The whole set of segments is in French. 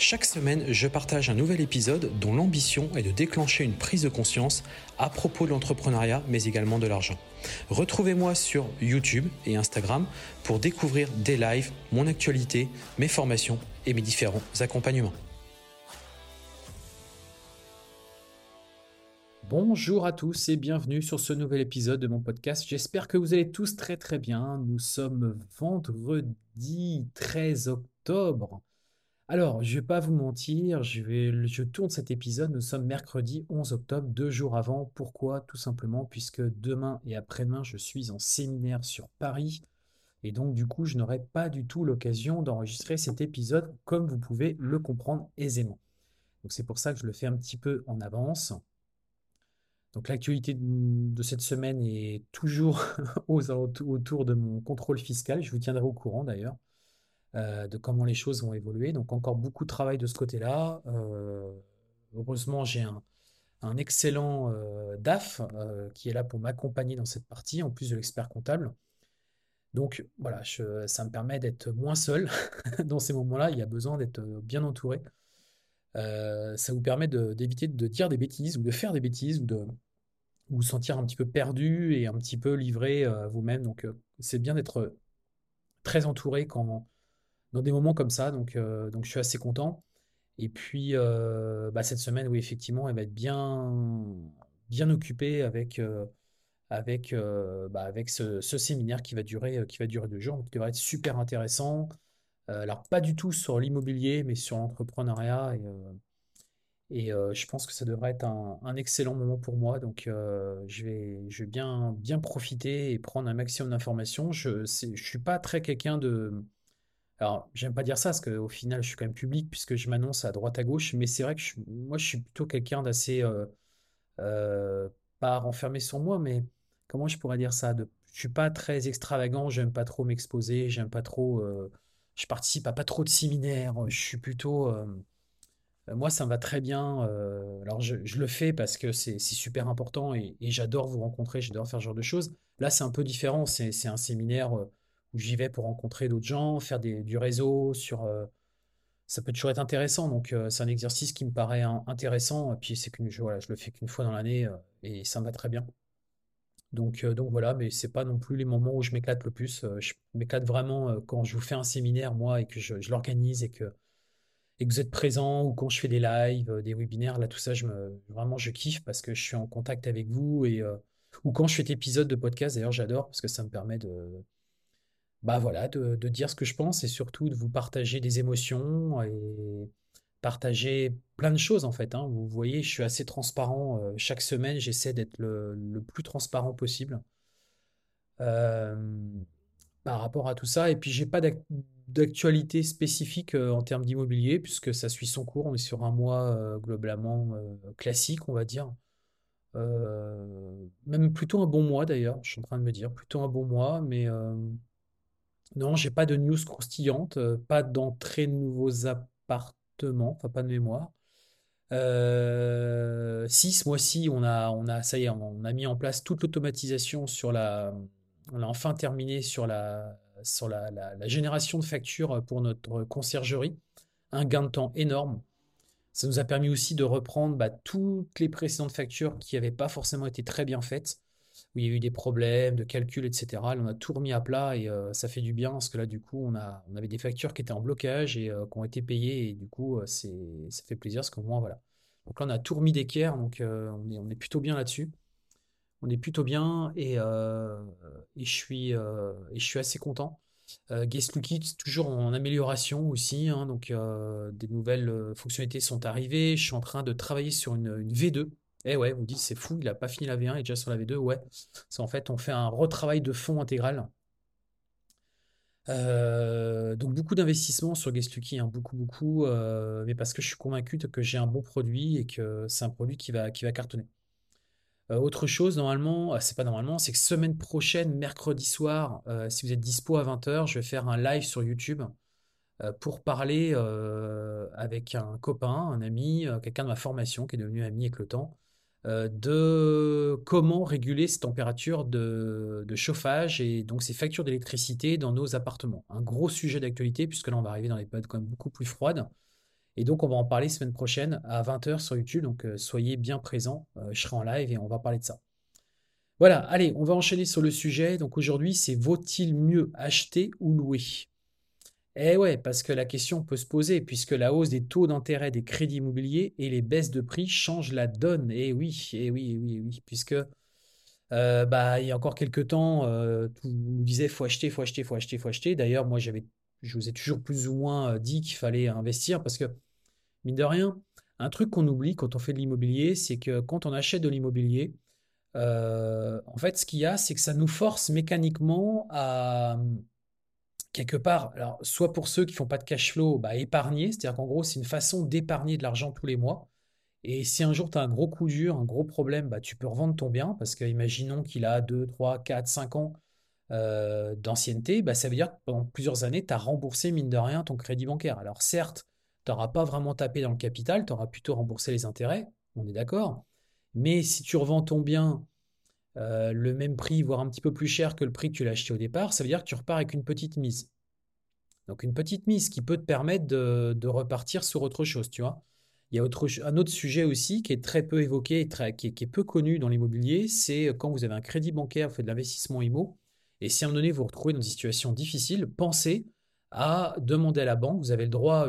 Chaque semaine, je partage un nouvel épisode dont l'ambition est de déclencher une prise de conscience à propos de l'entrepreneuriat, mais également de l'argent. Retrouvez-moi sur YouTube et Instagram pour découvrir des lives, mon actualité, mes formations et mes différents accompagnements. Bonjour à tous et bienvenue sur ce nouvel épisode de mon podcast. J'espère que vous allez tous très très bien. Nous sommes vendredi 13 octobre. Alors, je vais pas vous mentir, je tourne cet épisode, nous sommes mercredi 11 octobre, deux jours avant. Pourquoi? Tout simplement puisque demain et après-demain, je suis en séminaire sur Paris. Et donc, du coup, je n'aurai pas du tout l'occasion d'enregistrer cet épisode, comme vous pouvez le comprendre aisément. Donc, c'est pour ça que je le fais un petit peu en avance. Donc, l'actualité de cette semaine est toujours autour de mon contrôle fiscal. Je vous tiendrai au courant d'ailleurs. Euh, de comment les choses vont évoluer. Donc encore beaucoup de travail de ce côté-là. Euh, heureusement, j'ai un, excellent euh, DAF qui est là pour m'accompagner dans cette partie, en plus de l'expert comptable. Donc voilà, ça me permet d'être moins seul dans ces moments-là. Il y a besoin d'être bien entouré. ça vous permet d'éviter de, dire des bêtises ou de faire des bêtises ou de vous sentir un petit peu perdu et un petit peu livré à vous-même. Donc c'est bien d'être très entouré quand, dans des moments comme ça. Donc, euh, donc je suis assez content. Et puis, euh, bah, cette semaine, oui, effectivement, elle va être bien, bien occupée avec, euh, avec, bah, avec ce, séminaire qui va durer, qui va durer deux jours, qui va être super intéressant. alors, pas du tout sur l'immobilier, mais sur l'entrepreneuriat. Et, et je pense que ça devrait être un, excellent moment pour moi. Donc, je vais, je vais bien, bien profiter et prendre un maximum d'informations. Je ne suis pas très quelqu'un de alors, j'aime pas dire ça parce qu'au final, je suis quand même public puisque je m'annonce à droite à gauche, mais c'est vrai que moi, je suis plutôt quelqu'un d'assez, euh, euh, pas renfermé sur moi, mais comment je pourrais dire ça? De, je suis pas très extravagant, j'aime pas trop m'exposer, j'aime pas trop, euh, je participe à pas trop de séminaires, je suis plutôt, moi, ça me va très bien. alors, je, le fais parce que c'est super important et j'adore vous rencontrer, j'adore faire ce genre de choses. Là, c'est un peu différent, c'est un séminaire où j'y vais pour rencontrer d'autres gens, faire du réseau. Euh, ça peut toujours être intéressant. Donc, euh, c'est un exercice qui me paraît intéressant. Et puis, c'est que je, voilà, je le fais qu'une fois dans l'année euh, et ça me va très bien. Donc, voilà, mais c'est pas non plus les moments où je m'éclate le plus. je m'éclate vraiment quand je vous fais un séminaire, moi, et que je, l'organise et que, vous êtes présent, ou quand je fais des lives, des webinaires, là, tout ça, vraiment, je kiffe parce que je suis en contact avec vous. Et, ou quand je fais des épisodes de podcast, d'ailleurs, j'adore parce que ça me permet de bah voilà, de, dire ce que je pense et surtout de vous partager des émotions et partager plein de choses en fait. Hein. Vous voyez, je suis assez transparent. Euh, chaque semaine, j'essaie d'être le, plus transparent possible euh, par rapport à tout ça. Et puis, j'ai pas d'actualité spécifique euh, en termes d'immobilier puisque ça suit son cours. On est sur un mois globalement classique, on va dire. même plutôt un bon mois d'ailleurs, je suis en train de me dire, plutôt un bon mois, mais non, j'ai pas de news croustillante, euh, pas d'entrée de nouveaux appartements, enfin pas de mémoire. Euh, si ce mois-ci, on a, mis en place toute l'automatisation sur la, on a enfin terminé sur la, sur la, la- génération de factures pour notre conciergerie. Un gain de temps énorme. Ça nous a permis aussi de reprendre bah, toutes les précédentes factures qui n'avaient pas forcément été très bien faites où il y a eu des problèmes de calcul, etc. on a tout remis à plat et euh, ça fait du bien parce que là, du coup, on, avait des factures qui étaient en blocage et euh, qui ont été payées et du coup, euh, ça fait plaisir parce qu'au moins, voilà. Donc là, on a tout remis d'équerre, donc on, est, plutôt bien là-dessus. On est plutôt bien et, je, suis, assez content. Guest Lookie, toujours en amélioration aussi. Hein, donc, des nouvelles fonctionnalités sont arrivées. Je suis en train de travailler sur une V2 eh ouais, vous dites c'est fou, il n'a pas fini la V1, il est déjà sur la V2. Ouais, c'est en fait, on fait un retravail de fond intégral. Euh, donc beaucoup d'investissements sur Guestuki, hein, beaucoup, beaucoup, euh, mais parce que je suis convaincu que j'ai un bon produit et que c'est un produit qui va, qui va cartonner. autre chose, normalement, c'est pas normalement, c'est que semaine prochaine, mercredi soir, si vous êtes dispo à 20h, je vais faire un live sur YouTube pour parler avec un copain, un ami, quelqu'un de ma formation qui est devenu ami avec le temps, de comment réguler ces températures de, chauffage et donc ces factures d'électricité dans nos appartements. Un gros sujet d'actualité puisque là on va arriver dans des périodes quand même beaucoup plus froides. Et donc, on va en parler semaine prochaine à 20h sur YouTube. Donc, euh, soyez bien présents. Euh, je serai en live et on va parler de ça. Voilà, allez, on va enchaîner sur le sujet. Donc, aujourd'hui, c'est vaut-il mieux acheter ou louer? Eh ouais, parce que la question peut se poser, puisque la hausse des taux d'intérêt des crédits immobiliers et les baisses de prix changent la donne. Eh oui, eh oui, eh oui, eh oui, puisque. Euh, bah, il y a encore quelques temps, tout nous disait faut acheter, faut acheter, faut acheter, faut acheter. D'ailleurs, moi, j'avais, je vous ai toujours plus ou moins dit qu'il fallait investir parce que mine de rien, un truc qu'on oublie quand on fait de l'immobilier, c'est que quand on achète de l'immobilier, euh, en fait, ce qu'il y a, c'est que ça nous force mécaniquement à quelque part, alors soit pour ceux qui font pas de cash flow, bah, épargner, c'est-à-dire qu'en gros, c'est une façon d'épargner de l'argent tous les mois. Et si un jour tu as un gros coup dur, un gros problème, bah, tu peux revendre ton bien, parce que imaginons qu'il a 2, 3, 4, 5 ans euh, d'ancienneté, bah, ça veut dire que pendant plusieurs années, tu as remboursé, mine de rien, ton crédit bancaire. Alors certes, tu n'auras pas vraiment tapé dans le capital, tu auras plutôt remboursé les intérêts, on est d'accord. Mais si tu revends ton bien euh, le même prix, voire un petit peu plus cher que le prix que tu l'as acheté au départ, ça veut dire que tu repars avec une petite mise. Donc une petite mise qui peut te permettre de, repartir sur autre chose, tu vois. Il y a un autre sujet aussi qui est très peu évoqué, et très, qui, est, peu connu dans l'immobilier, c'est quand vous avez un crédit bancaire, vous faites de l'investissement IMO, et si à un moment donné vous vous retrouvez dans une situation difficile, pensez à demander à la banque, vous avez le droit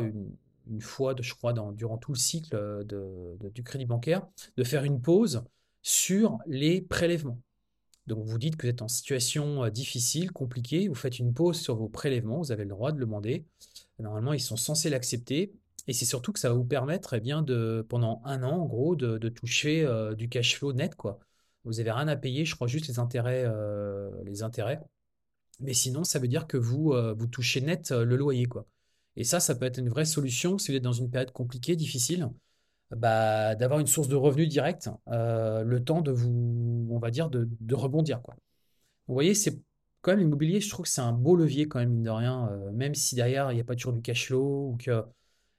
une fois, je crois, durant tout le cycle euh, du crédit bancaire, de faire une pause sur les prélèvements. Donc vous dites que vous êtes en situation euh, difficile, compliquée, vous faites une pause sur vos prélèvements, vous avez le droit de le demander. Normalement, ils sont censés l'accepter. Et c'est surtout que ça va vous permettre, eh bien, de, pendant un an, en gros, de, toucher euh, du cash flow net. Quoi. Vous n'avez rien à payer, je crois juste les intérêts. les intérêts. Mais sinon, ça veut dire que vous, vous touchez net le loyer. Quoi. Et ça, ça peut être une vraie solution si vous êtes dans une période compliquée, difficile, bah, d'avoir une source de revenus directe, euh, le temps de vous, on va dire, de, rebondir. Quoi. Vous voyez, c'est quand même l'immobilier, je trouve que c'est un beau levier quand même, mine de rien, euh, même si derrière, il n'y a pas toujours du cash flow ou que...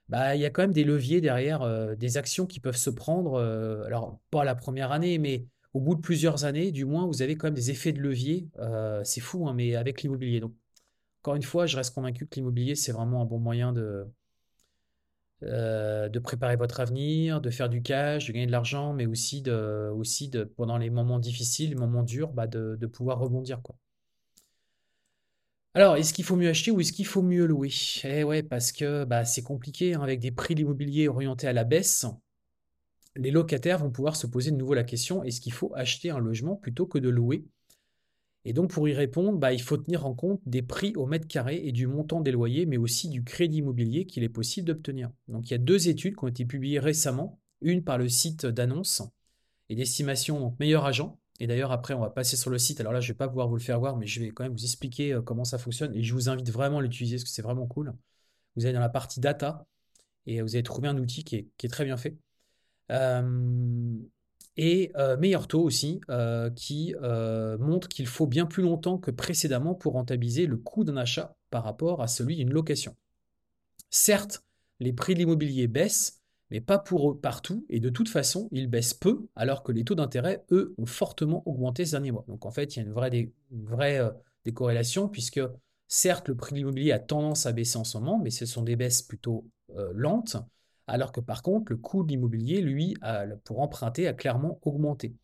Bah, il y a quand même des leviers derrière, euh, des actions qui peuvent se prendre, alors pas la première année, mais au bout de plusieurs années, du moins, vous avez quand même des effets de levier. c'est fou, hein, mais avec l'immobilier. Donc, encore une fois, je reste convaincu que l'immobilier, c'est vraiment un bon moyen de, euh, de préparer votre avenir, de faire du cash, de gagner de l'argent, mais aussi, de, pendant les moments difficiles, les moments durs, bah, de, pouvoir rebondir. Quoi. Alors, est-ce qu'il faut mieux acheter ou est-ce qu'il faut mieux louer? Eh ouais, parce que bah, c'est compliqué, hein, avec des prix de l'immobilier orientés à la baisse, les locataires vont pouvoir se poser de nouveau la question, est-ce qu'il faut acheter un logement plutôt que de louer? Et donc pour y répondre, bah, il faut tenir en compte des prix au mètre carré et du montant des loyers, mais aussi du crédit immobilier qu'il est possible d'obtenir. Donc il y a deux études qui ont été publiées récemment, une par le site d'annonce et d'estimation, donc Meilleur Agent. Et d'ailleurs après on va passer sur le site, alors là je ne vais pas pouvoir vous le faire voir, mais je vais quand même vous expliquer euh, comment ça fonctionne et je vous invite vraiment à l'utiliser parce que c'est vraiment cool. Vous allez dans la partie data et vous allez trouver un outil qui est, très bien fait. Euh, et euh, meilleur taux aussi, euh, qui euh, montre qu'il faut bien plus longtemps que précédemment pour rentabiliser le coût d'un achat par rapport à celui d'une location. Certes, les prix de l'immobilier baissent, mais pas pour eux partout, et de toute façon, ils baissent peu, alors que les taux d'intérêt, eux, ont fortement augmenté ces derniers mois. Donc en fait, il y a une vraie, une vraie décorrélation, puisque certes, le prix de l'immobilier a tendance à baisser en ce moment, mais ce sont des baisses plutôt lentes, alors que par contre, le coût de l'immobilier, lui, pour emprunter, a clairement augmenté.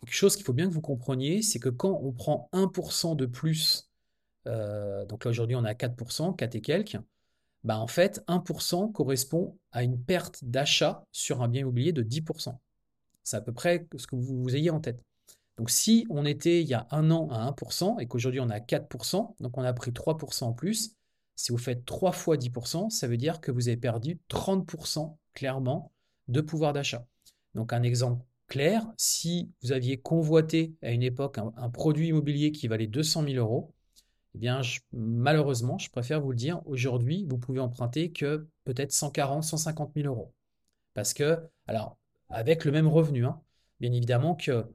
Quelque chose qu'il faut bien que vous compreniez, c'est que quand on prend 1% de plus, euh, donc là aujourd'hui on a 4%, 4 et quelques, bah en fait 1% correspond à une perte d'achat sur un bien immobilier de 10%. C'est à peu près ce que vous, vous ayez en tête. Donc si on était il y a un an à 1% et qu'aujourd'hui on a 4%, donc on a pris 3% en plus, si vous faites 3 fois 10%, ça veut dire que vous avez perdu 30% clairement de pouvoir d'achat. Donc un exemple clair, si vous aviez convoité à une époque un, produit immobilier qui valait 200 000 euros, eh bien malheureusement, je préfère vous le dire, aujourd'hui, vous pouvez emprunter que peut-être 140, 150 000 euros. Parce que, alors, avec le même revenu, hein, bien évidemment que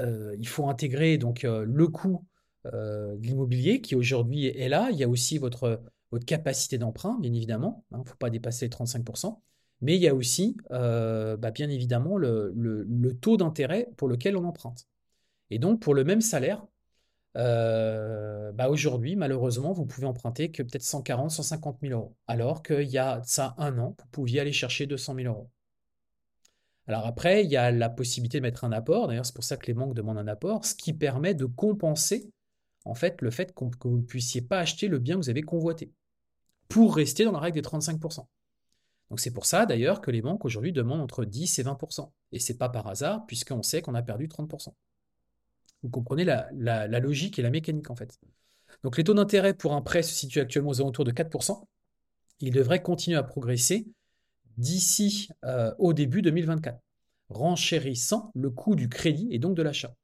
euh, il faut intégrer donc le coût de l'immobilier qui aujourd'hui est là. Il y a aussi votre, votre capacité d'emprunt, bien évidemment. Il hein, ne faut pas dépasser les 35%. Mais il y a aussi, bah, bien évidemment, le, le taux d'intérêt pour lequel on emprunte. Et donc, pour le même salaire, euh, bah aujourd'hui, malheureusement, vous pouvez emprunter que peut-être 140, 150 000 euros. Alors qu'il y a ça un an, vous pouviez aller chercher 200 000 euros. Alors après, il y a la possibilité de mettre un apport. D'ailleurs, c'est pour ça que les banques demandent un apport, ce qui permet de compenser en fait le fait que vous ne puissiez pas acheter le bien que vous avez convoité pour rester dans la règle des 35%. Donc c'est pour ça d'ailleurs que les banques aujourd'hui demandent entre 10 et 20%. Et c'est pas par hasard, puisqu'on sait qu'on a perdu 30%. Vous comprenez la, logique et la mécanique en fait. Donc les taux d'intérêt pour un prêt se situent actuellement aux alentours de 4%. Ils devraient continuer à progresser d'ici euh, au début 2024, renchérissant le coût du crédit et donc de l'achat.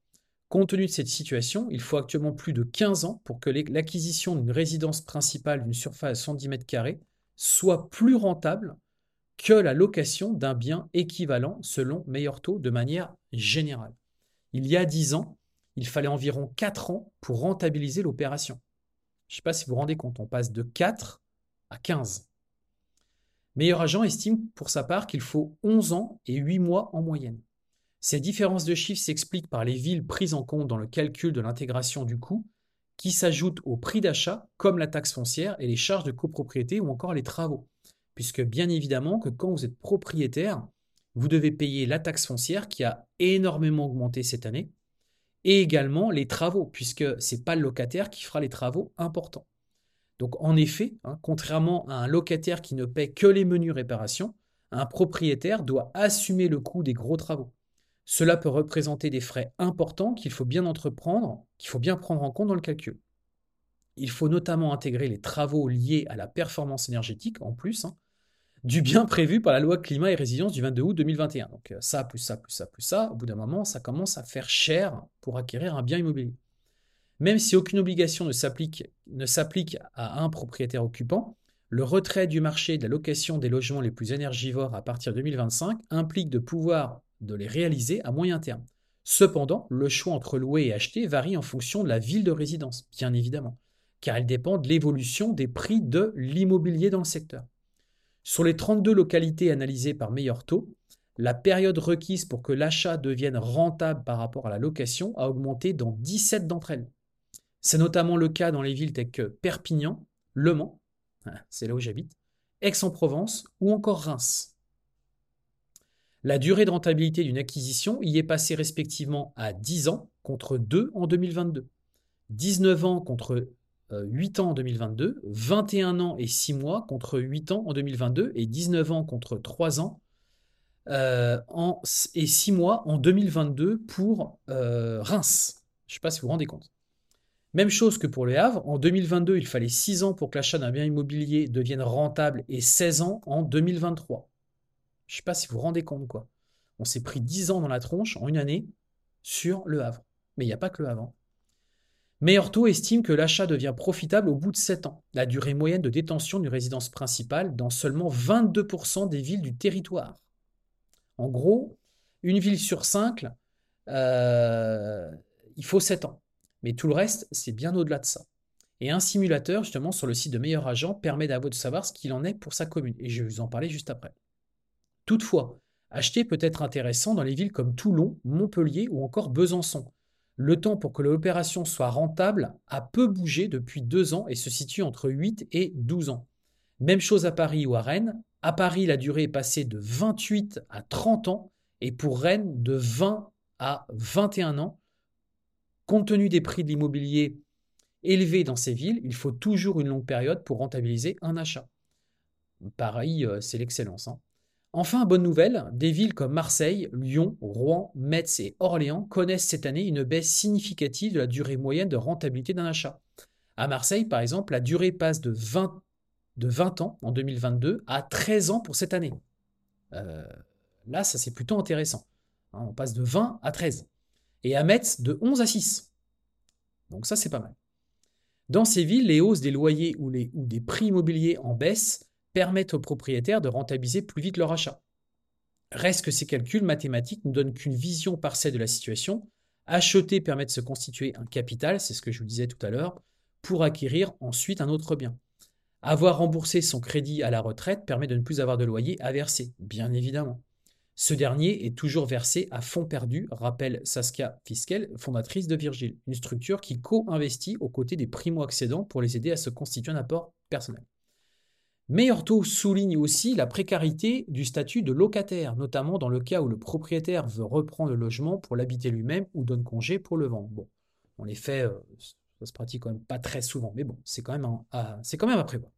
Compte tenu de cette situation, il faut actuellement plus de 15 ans pour que l'acquisition d'une résidence principale d'une surface de 110 mètres carrés soit plus rentable que la location d'un bien équivalent selon meilleur taux de manière générale. Il y a 10 ans, il fallait environ 4 ans pour rentabiliser l'opération. Je ne sais pas si vous vous rendez compte, on passe de 4 à 15. Meilleur agent estime pour sa part qu'il faut 11 ans et 8 mois en moyenne. Ces différences de chiffres s'expliquent par les villes prises en compte dans le calcul de l'intégration du coût, qui s'ajoutent au prix d'achat, comme la taxe foncière et les charges de copropriété ou encore les travaux. Puisque bien évidemment que quand vous êtes propriétaire, vous devez payer la taxe foncière qui a énormément augmenté cette année, et également les travaux, puisque ce n'est pas le locataire qui fera les travaux importants. Donc en effet, hein, contrairement à un locataire qui ne paie que les menus réparations, un propriétaire doit assumer le coût des gros travaux. Cela peut représenter des frais importants qu'il faut bien entreprendre, qu'il faut bien prendre en compte dans le calcul. Il faut notamment intégrer les travaux liés à la performance énergétique en plus, hein, du bien prévu par la loi climat et résilience du 22 août 2021. Donc euh, ça, plus ça, plus ça, plus ça, au bout d'un moment, ça commence à faire cher pour acquérir un bien immobilier. Même si aucune obligation ne s'applique, à un propriétaire occupant, le retrait du marché de la location des logements les plus énergivores à partir de 2025 implique de pouvoir de les réaliser à moyen terme. Cependant, le choix entre louer et acheter varie en fonction de la ville de résidence, bien évidemment, car il dépend de l'évolution des prix de l'immobilier dans le secteur. Sur les 32 localités analysées par meilleur taux, la période requise pour que l'achat devienne rentable par rapport à la location a augmenté dans 17 d'entre elles. C'est notamment le cas dans les villes telles que Perpignan, Le Mans, c'est là où j'habite, Aix-en-Provence ou encore Reims. La durée de rentabilité d'une acquisition y est passée respectivement à 10 ans contre 2 en 2022, 19 ans contre 8 euh, ans en 2022, 21 ans et 6 mois contre 8 ans en 2022 et 19 ans contre 3 ans euh, et 6 mois en 2022 pour euh, Reims. Je ne sais pas si vous vous rendez compte. Même chose que pour Le Havre, en 2022, il fallait 6 ans pour que l'achat d'un bien immobilier devienne rentable et 16 ans en 2023. Je ne sais pas si vous vous rendez compte quoi. On s'est pris 10 ans dans la tronche en une année sur Le Havre. Mais il n'y a pas que Le Havre. Hein. Meilleur taux estime que l'achat devient profitable au bout de 7 ans, la durée moyenne de détention d'une résidence principale dans seulement 22% des villes du territoire. En gros, une ville sur 5, euh, il faut 7 ans. Mais tout le reste, c'est bien au-delà de ça. Et un simulateur, justement, sur le site de Meilleur Agent, permet d'avoir de savoir ce qu'il en est pour sa commune. Et je vais vous en parler juste après. Toutefois, acheter peut être intéressant dans les villes comme Toulon, Montpellier ou encore Besançon, le temps pour que l'opération soit rentable a peu bougé depuis deux ans et se situe entre 8 et 12 ans. Même chose à Paris ou à Rennes. À Paris, la durée est passée de 28 à 30 ans et pour Rennes de 20 à 21 ans. Compte tenu des prix de l'immobilier élevés dans ces villes, il faut toujours une longue période pour rentabiliser un achat. Pareil, euh, c'est l'excellence. Hein. Enfin, bonne nouvelle, des villes comme Marseille, Lyon, Rouen, Metz et Orléans connaissent cette année une baisse significative de la durée moyenne de rentabilité d'un achat. À Marseille, par exemple, la durée passe de 20, de 20 ans en 2022 à 13 ans pour cette année. Euh, là, ça c'est plutôt intéressant. Hein, on passe de 20 à 13. Et à Metz, de 11 à 6. Donc ça, c'est pas mal. Dans ces villes, les hausses des loyers ou des prix immobiliers en baisse permettent aux propriétaires de rentabiliser plus vite leur achat. Reste que ces calculs mathématiques ne donnent qu'une vision partielle de la situation, Acheter permet de se constituer un capital, c'est ce que je vous disais tout à l'heure, pour acquérir ensuite un autre bien. Avoir remboursé son crédit à la retraite permet de ne plus avoir de loyer à verser, bien évidemment. Ce dernier est toujours versé à fonds perdu, rappelle Saskia Fiskel, fondatrice de Virgile, une structure qui co-investit aux côtés des primo-accédants pour les aider à se constituer un apport personnel. Meilleur taux souligne aussi la précarité du statut de locataire, notamment dans le cas où le propriétaire veut reprendre le logement pour l'habiter lui-même ou donne congé pour le vendre. Bon, en effet, euh, ça se pratique quand même pas très souvent, mais bon, c'est quand même, c'est quand même à prévoir.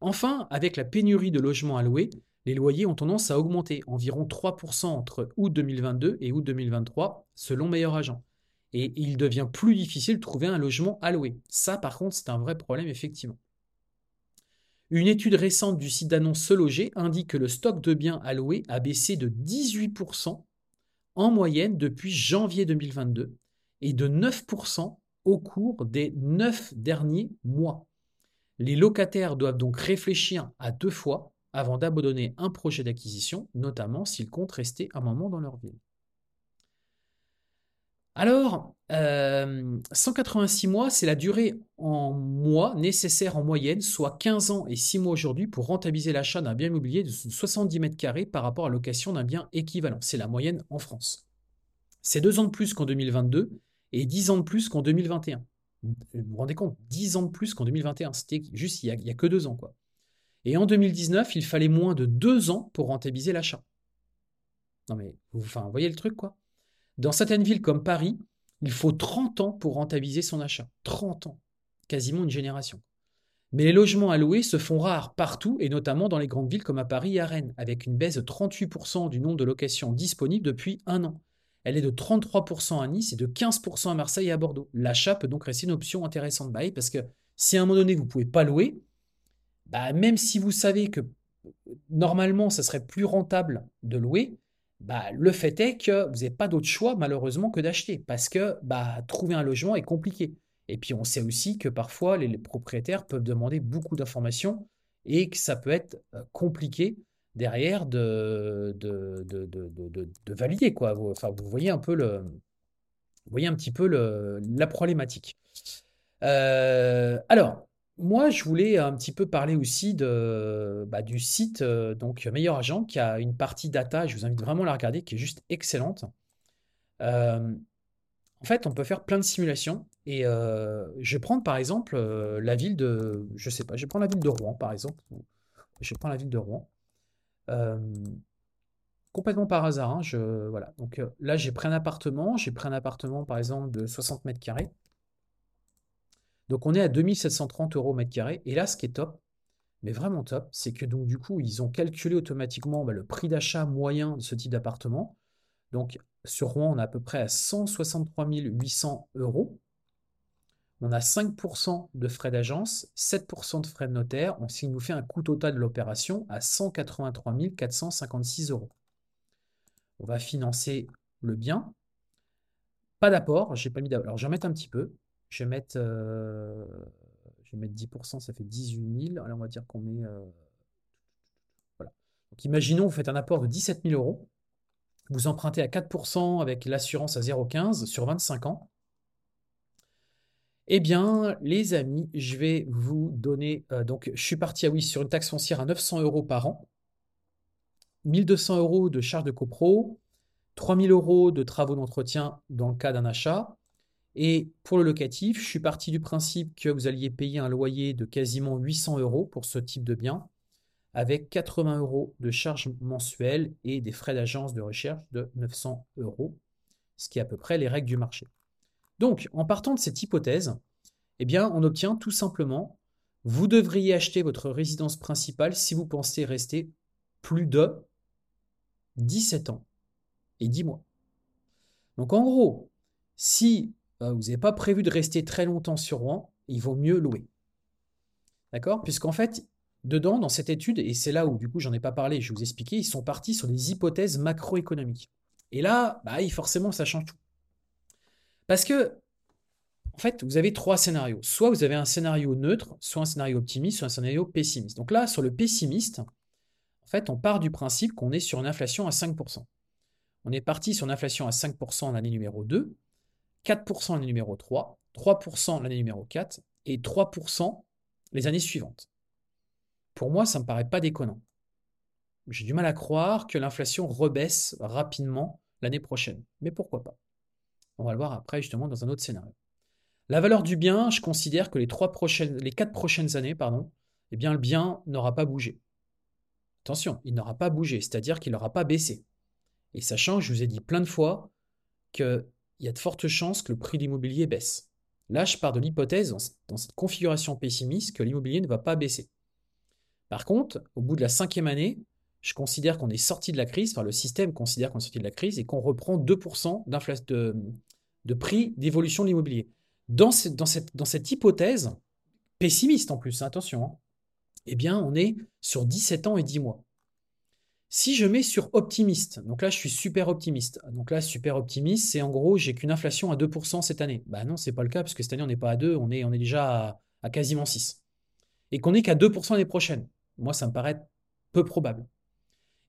Enfin, avec la pénurie de logements à louer, les loyers ont tendance à augmenter, environ 3% entre août 2022 et août 2023, selon Meilleur Agent. Et il devient plus difficile de trouver un logement à louer. Ça, par contre, c'est un vrai problème, effectivement. Une étude récente du site d'annonce Se Loger indique que le stock de biens louer a baissé de 18% en moyenne depuis janvier 2022 et de 9% au cours des 9 derniers mois. Les locataires doivent donc réfléchir à deux fois avant d'abandonner un projet d'acquisition, notamment s'ils comptent rester un moment dans leur ville. Alors, 186 euh, mois, c'est la durée en mois nécessaire en moyenne, soit 15 ans et 6 mois aujourd'hui pour rentabiliser l'achat d'un bien immobilier de 70 mètres carrés par rapport à location d'un bien équivalent. C'est la moyenne en France. C'est 2 ans de plus qu'en 2022 et 10 ans de plus qu'en 2021. Vous vous rendez compte? 10 ans de plus qu'en 2021. C'était juste il n'y a, que 2 ans. quoi. Et en 2019, il fallait moins de 2 ans pour rentabiliser l'achat. Non mais, enfin, vous voyez le truc quoi? Dans certaines villes comme Paris, il faut 30 ans pour rentabiliser son achat. 30 ans. Quasiment une génération. Mais les logements à louer se font rares partout, et notamment dans les grandes villes comme à Paris et à Rennes, avec une baisse de 38% du nombre de locations disponibles depuis un an. Elle est de 33% à Nice et de 15% à Marseille et à Bordeaux. L'achat peut donc rester une option intéressante bah parce que si à un moment donné vous ne pouvez pas louer, bah même si vous savez que normalement ça serait plus rentable de louer, bah, le fait est que vous n'avez pas d'autre choix malheureusement que d'acheter parce que bah, trouver un logement est compliqué. Et puis on sait aussi que parfois les, propriétaires peuvent demander beaucoup d'informations et que ça peut être euh, compliqué derrière de, de, de, valider. Vous, voyez un peu vous petit peu la problématique. Euh, alors, moi, je voulais un petit peu parler aussi de, bah, du site euh, donc Meilleur Agent qui a une partie data, je vous invite vraiment à la regarder, qui est juste excellente. Euh, en fait, on peut faire plein de simulations et je vais prendre par exemple la ville de, je sais pas, je prendre la ville de Rouen par exemple. Je prendre la ville de Rouen. Euh, complètement par hasard. Hein, voilà. Donc euh, là, j'ai pris un appartement. J'ai pris un appartement, par exemple, de 60 mètres carrés. Donc on est à 2730 euros mètre carré. Et là, ce qui est top, mais vraiment top, c'est que donc du coup, ils ont calculé automatiquement bah, le prix d'achat moyen de ce type d'appartement. Donc sur Rouen, on est à peu près à 163 800 euros. On a 5% de frais d'agence, 7% de frais de notaire, ce qui nous fait un coût total de l'opération à 183 456 euros. On va financer le bien. Pas d'apport, j'ai pas mis d'apport. Alors je vais mettre un petit peu. Je vais mettre, euh, je vais mettre 10%, ça fait 18 000. Alors on va dire qu'on met. Euh, voilà. Donc imaginons, vous faites un apport de 17 000 euros. Vous empruntez à 4% avec l'assurance à 0,15 sur 25 ans. Eh bien, les amis, je vais vous donner. Euh, donc, je suis parti, ah oui, sur une taxe foncière à 900 euros par an, 1200 euros de charges de copro, 3000 euros de travaux d'entretien dans le cas d'un achat. Et pour le locatif, je suis parti du principe que vous alliez payer un loyer de quasiment 800 euros pour ce type de bien, avec 80 euros de charges mensuelles et des frais d'agence de recherche de 900 euros, ce qui est à peu près les règles du marché. Donc, en partant de cette hypothèse, eh bien, on obtient tout simplement, vous devriez acheter votre résidence principale si vous pensez rester plus de 17 ans et 10 mois. Donc, en gros, si euh, vous n'avez pas prévu de rester très longtemps sur Rouen, il vaut mieux louer. D'accord? Puisqu'en fait, dedans, dans cette étude, et c'est là où du coup j'en ai pas parlé, je vais vous expliquer, ils sont partis sur des hypothèses macroéconomiques. Et là, bah, forcément, ça change tout. Parce que, en fait, vous avez trois scénarios. Soit vous avez un scénario neutre, soit un scénario optimiste, soit un scénario pessimiste. Donc là, sur le pessimiste, en fait, on part du principe qu'on est sur une inflation à 5%. On est parti sur une inflation à 5% en année numéro 2. 4% l'année numéro 3, 3% l'année numéro 4 et 3% les années suivantes. Pour moi, ça ne me paraît pas déconnant. J'ai du mal à croire que l'inflation rebaisse rapidement l'année prochaine. Mais pourquoi pas? On va le voir après justement dans un autre scénario. La valeur du bien, je considère que les, trois prochaines, quatre prochaines années, pardon, eh bien, le bien n'aura pas bougé. Attention, il n'aura pas bougé, c'est-à-dire qu'il n'aura pas baissé. Et sachant, je vous ai dit plein de fois qu'il y a de fortes chances que le prix de l'immobilier baisse. Là, je pars de l'hypothèse, dans cette configuration pessimiste, que l'immobilier ne va pas baisser. Par contre, au bout de la cinquième année, je considère qu'on est sorti de la crise, enfin le système considère qu'on est sorti de la crise et qu'on reprend 2% de, de prix d'évolution de l'immobilier. Dans, cette, hypothèse, pessimiste en plus, attention, hein, eh bien on est sur 17 ans et 10 mois. Si je mets sur optimiste, donc là je suis super optimiste. Donc là super optimiste, c'est en gros j'ai qu'une inflation à 2% cette année. Bah non, c'est pas le cas parce que cette année on n'est pas à 2, on est, on est déjà à, quasiment 6. Et qu'on n'est qu'à 2% l'année prochaine. Moi ça me paraît peu probable.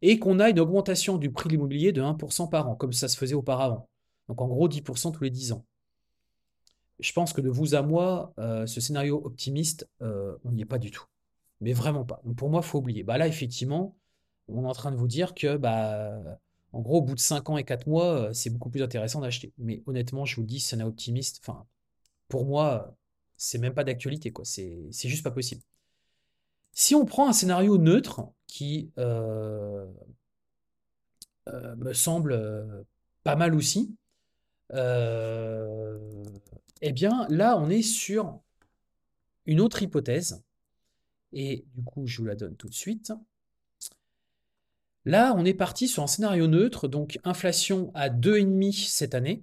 Et qu'on a une augmentation du prix de l'immobilier de 1% par an, comme ça se faisait auparavant. Donc en gros 10% tous les 10 ans. Je pense que de vous à moi, euh, ce scénario optimiste, euh, on n'y est pas du tout. Mais vraiment pas. Donc pour moi, il faut oublier. Bah là, effectivement, on est en train de vous dire que, bah, en gros, au bout de 5 ans et 4 mois, euh, c'est beaucoup plus intéressant d'acheter. Mais honnêtement, je vous le dis, scénario optimiste, enfin, pour moi, c'est même pas d'actualité, quoi. C'est juste pas possible. Si on prend un scénario neutre qui me semble pas mal aussi, eh bien, là, on est sur une autre hypothèse. Et du coup, je vous la donne tout de suite. Là, on est parti sur un scénario neutre, donc inflation à 2,5 cette année.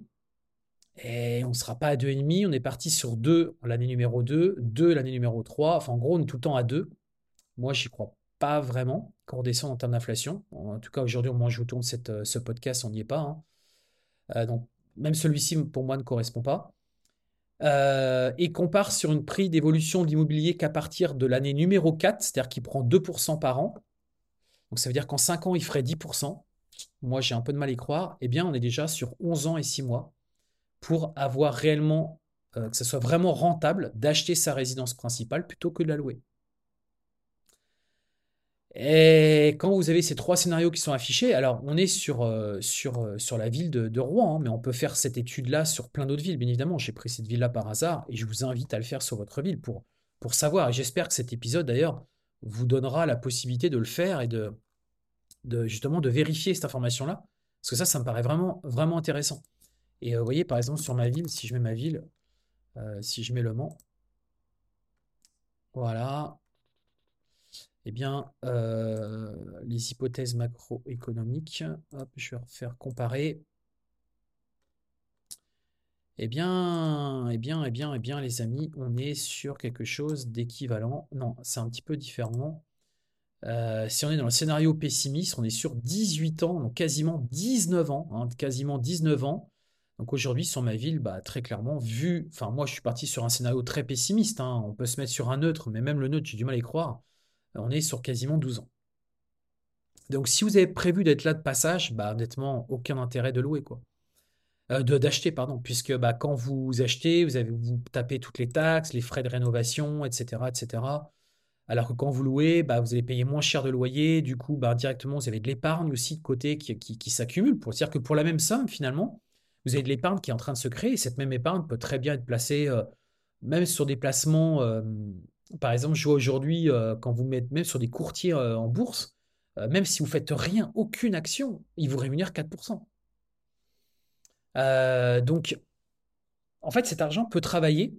Et on ne sera pas à 2,5, on est parti sur 2 l'année numéro 2, 2 l'année numéro 3. Enfin, en gros, on est tout le temps à 2. Moi, j'y crois pas vraiment qu'on redescende en termes d'inflation. En tout cas, aujourd'hui, au moment où je vous tourne euh, ce podcast, on n'y est pas. Hein. Euh, donc, même celui-ci, pour moi, ne correspond pas. Euh, et qu'on part sur une prix d'évolution de l'immobilier qu'à partir de l'année numéro 4, c'est-à-dire qu'il prend 2% par an. Donc ça veut dire qu'en 5 ans, il ferait 10%. Moi, j'ai un peu de mal à y croire. Eh bien, on est déjà sur 11 ans et 6 mois pour avoir réellement, euh, que ce soit vraiment rentable d'acheter sa résidence principale plutôt que de la louer. Et quand vous avez ces trois scénarios qui sont affichés, alors on est sur, euh, euh, la ville de, Rouen, hein, mais on peut faire cette étude-là sur plein d'autres villes, bien évidemment. J'ai pris cette ville-là par hasard et je vous invite à le faire sur votre ville pour, pour savoir. Et j'espère que cet épisode, d'ailleurs, vous donnera la possibilité de le faire et de, justement de vérifier cette information-là. Parce que ça, ça me paraît vraiment, vraiment intéressant. Et euh, vous voyez, par exemple, sur ma ville, si je mets ma ville, si je mets Le Mans, voilà, eh bien, euh, les hypothèses macroéconomiques, hop, je vais refaire comparer. Eh bien, eh bien, eh bien, eh bien, les amis, on est sur quelque chose d'équivalent. Non, c'est un petit peu différent. Euh, si on est dans le scénario pessimiste, on est sur 18 ans, donc quasiment 19 ans, hein, quasiment 19 ans. Donc aujourd'hui, sur ma ville, bah, très clairement, vu, enfin moi je suis parti sur un scénario très pessimiste, hein. on peut se mettre sur un neutre, mais même le neutre, j'ai du mal à y croire on est sur quasiment 12 ans. Donc si vous avez prévu d'être là de passage, bah honnêtement, aucun intérêt de louer quoi. Euh, d'acheter pardon, puisque bah, quand vous achetez, vous avez vous tapez toutes les taxes, les frais de rénovation, etc., etc. Alors que quand vous louez, bah, vous allez payer moins cher de loyer, du coup, bah, directement, vous avez de l'épargne aussi de côté qui, qui, s'accumule. Pour dire que pour la même somme, finalement, vous avez de l'épargne qui est en train de se créer. Et cette même épargne peut très bien être placée, euh, même sur des placements euh, par exemple, je vois aujourd'hui, quand vous mettez même sur des courtiers en bourse, même si vous faites rien, aucune action, ils vous rémunèrent 4%. Donc, en fait, cet argent peut travailler,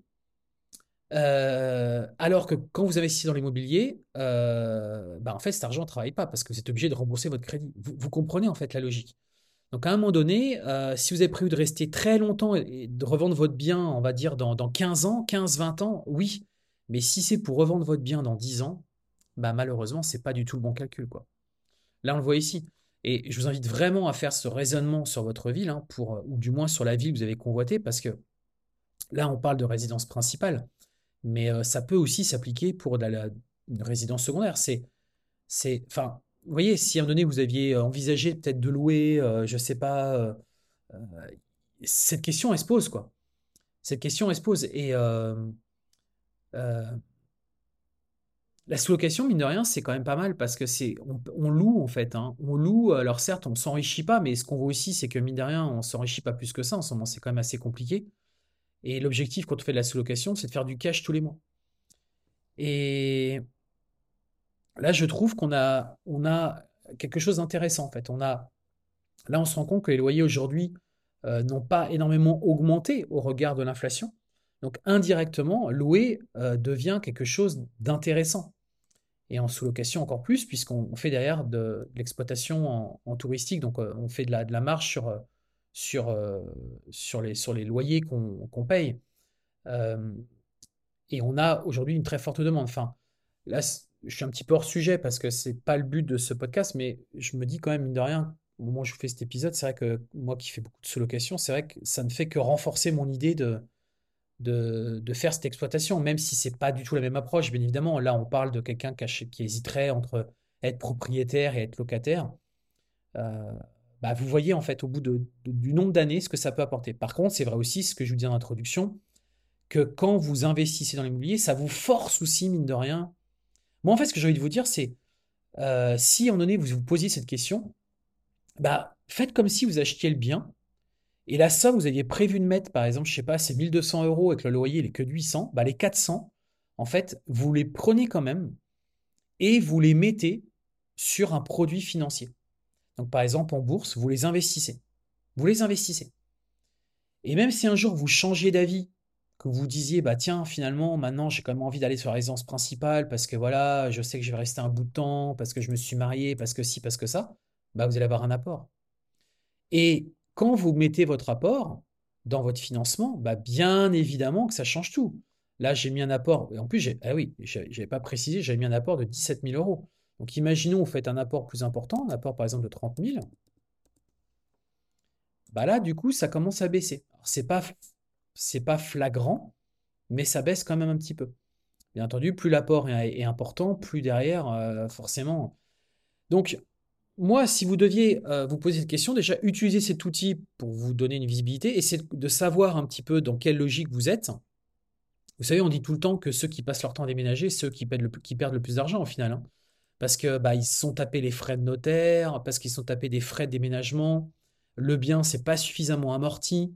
alors que quand vous investissez dans l'immobilier, bah, en fait, cet argent ne travaille pas parce que vous êtes obligé de rembourser votre crédit. Vous, comprenez en fait la logique. Donc, à un moment donné, si vous avez prévu de rester très longtemps et de revendre votre bien, on va dire dans, dans 15 ans, 15-20 ans, oui, mais si c'est pour revendre votre bien dans 10 ans, bah malheureusement, c'est pas du tout le bon calcul. Quoi. Là, on le voit ici. Et je vous invite vraiment à faire ce raisonnement sur votre ville, hein, pour, ou du moins sur la ville que vous avez convoitée, parce que là, on parle de résidence principale, mais euh, ça peut aussi s'appliquer pour la, une résidence secondaire. C'est, c'est, enfin, vous voyez, si à un moment donné, vous aviez envisagé peut-être de louer, euh, je ne sais pas, euh, cette question, elle se pose, quoi. cette question, elle se pose. Et la sous-location, mine de rien, c'est quand même pas mal parce que c'est on, loue en fait. Hein. On loue, alors certes, on s'enrichit pas, mais ce qu'on voit aussi, c'est que mine de rien, on s'enrichit pas plus que ça. En ce moment, c'est quand même assez compliqué. Et l'objectif quand on fait de la sous-location, c'est de faire du cash tous les mois. Et là, je trouve qu'on a, on a quelque chose d'intéressant en fait. On a, là, on se rend compte que les loyers aujourd'hui euh, n'ont pas énormément augmenté au regard de l'inflation. Donc indirectement, louer euh, devient quelque chose d'intéressant et en sous-location encore plus, puisqu'on fait derrière de, l'exploitation en, touristique, donc euh, on fait de la, de marge sur, euh, sur, euh, sur, les, sur les loyers qu'on paye. et on a aujourd'hui une très forte demande. Enfin, là, je suis un petit peu hors sujet parce que c'est pas le but de ce podcast, mais je me dis quand même, mine de rien, au moment où je fais cet épisode, c'est vrai que moi qui fais beaucoup de sous-location, c'est vrai que ça ne fait que renforcer mon idée de, de, faire cette exploitation, même si c'est pas du tout la même approche, bien évidemment. Là, on parle de quelqu'un qui, hésiterait entre être propriétaire et être locataire. Euh, bah, vous voyez en fait au bout du nombre d'années ce que ça peut apporter. Par contre, c'est vrai aussi ce que je vous dis en introduction, que quand vous investissez dans l'immobilier, ça vous force aussi, mine de rien. Moi, en fait, ce que j'ai envie de vous dire, c'est euh, si moment donné vous vous posiez cette question, bah, faites comme si vous achetiez le bien et la somme, vous aviez prévu de mettre, par exemple, je sais pas, c'est 1200 euros et que le loyer il que de 800, bah les 400, en fait, vous les prenez quand même et vous les mettez sur un produit financier. Donc, par exemple, en bourse, vous les investissez. Vous les investissez. Et même si un jour vous changiez d'avis, que vous disiez, bah tiens, finalement, maintenant, j'ai quand même envie d'aller sur la résidence principale parce que voilà, je sais que je vais rester un bout de temps, parce que je me suis marié, parce que si, parce que ça, bah vous allez avoir un apport. Et quand vous mettez votre apport dans votre financement, bah bien évidemment que ça change tout. Là, j'ai mis un apport, et en plus, ah oui, je n'avais pas précisé, j'avais mis un apport de 17 000 euros. Donc imaginons, vous faites un apport plus important, un apport par exemple de 30 000. Bah là, du coup, ça commence à baisser. Ce n'est pas, pas flagrant, mais ça baisse quand même un petit peu. Bien entendu, plus l'apport est, important, plus derrière, euh, forcément. Donc, moi, si vous deviez euh, vous poser cette question, déjà utiliser cet outil pour vous donner une visibilité, essayer de savoir un petit peu dans quelle logique vous êtes. Vous savez, on dit tout le temps que ceux qui passent leur temps à déménager, ceux qui perdent le, plus d'argent au final. Hein. Parce que bah, sont tapés les frais de notaire, parce qu'ils sont tapés des frais de déménagement. Le bien, c'est pas suffisamment amorti.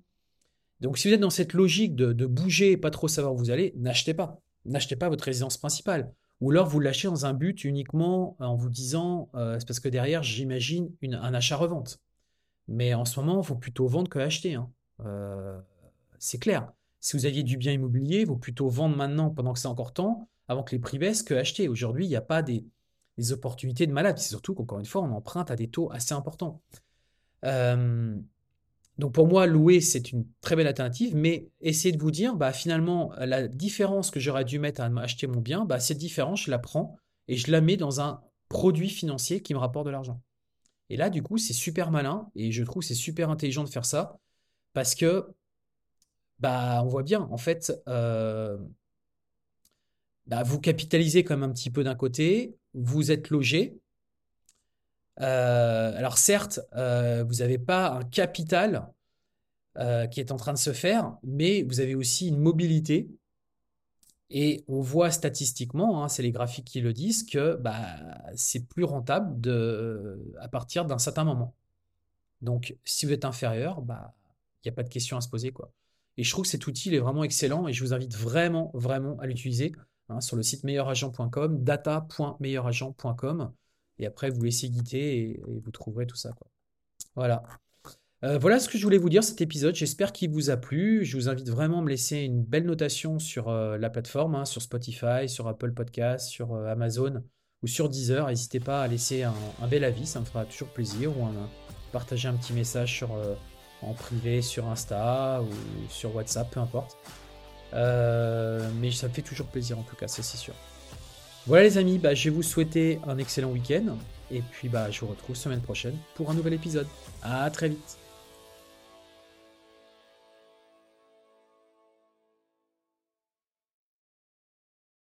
Donc, si vous êtes dans cette logique de, de bouger et pas trop savoir où vous allez, n'achetez pas. N'achetez pas votre résidence principale. Ou alors vous lâchez dans un but uniquement en vous disant, euh, c'est parce que derrière, j'imagine un achat-revente. Mais en ce moment, il faut plutôt vendre que acheter. Hein. Euh, c'est clair. Si vous aviez du bien immobilier, il vaut plutôt vendre maintenant pendant que c'est encore temps, avant que les prix baissent, que acheter. Aujourd'hui, il n'y a pas des, opportunités de malade. C'est surtout qu'encore une fois, on emprunte à des taux assez importants. Euh, donc pour moi, louer, c'est une très belle alternative, mais essayez de vous dire, bah, finalement, la différence que j'aurais dû mettre à acheter mon bien, bah, cette différence, je la prends et je la mets dans un produit financier qui me rapporte de l'argent. Et là, du coup, c'est super malin et je trouve c'est super intelligent de faire ça parce que, bah, on voit bien, en fait, euh, bah, vous capitalisez comme un petit peu d'un côté, vous êtes logé, euh, alors certes, euh, vous n'avez pas un capital euh, qui est en train de se faire, mais vous avez aussi une mobilité. Et on voit statistiquement, hein, c'est les graphiques qui le disent, que bah, c'est plus rentable à partir d'un certain moment. Donc si vous êtes inférieur, bah, il n'y a pas de question à se poser. Quoi. Et je trouve que cet outil est vraiment excellent et je vous invite vraiment, vraiment à l'utiliser hein, sur le site meilleuragent.com, data.meilleuragent.com. Et après, vous laissez guider et, vous trouverez tout ça. Voilà. Euh, voilà ce que je voulais vous dire cet épisode. J'espère qu'il vous a plu. Je vous invite vraiment à me laisser une belle notation sur euh, la plateforme, hein, sur Spotify, sur Apple Podcast, sur euh, Amazon ou sur Deezer. N'hésitez pas à laisser un, bel avis, ça me fera toujours plaisir. Ou partager un petit message en privé sur Insta ou sur WhatsApp, peu importe. mais ça me fait toujours plaisir en tout cas, c'est sûr. Voilà les amis, bah, je vais vous souhaiter un excellent week-end. Et puis bah, je vous retrouve semaine prochaine pour un nouvel épisode. À très vite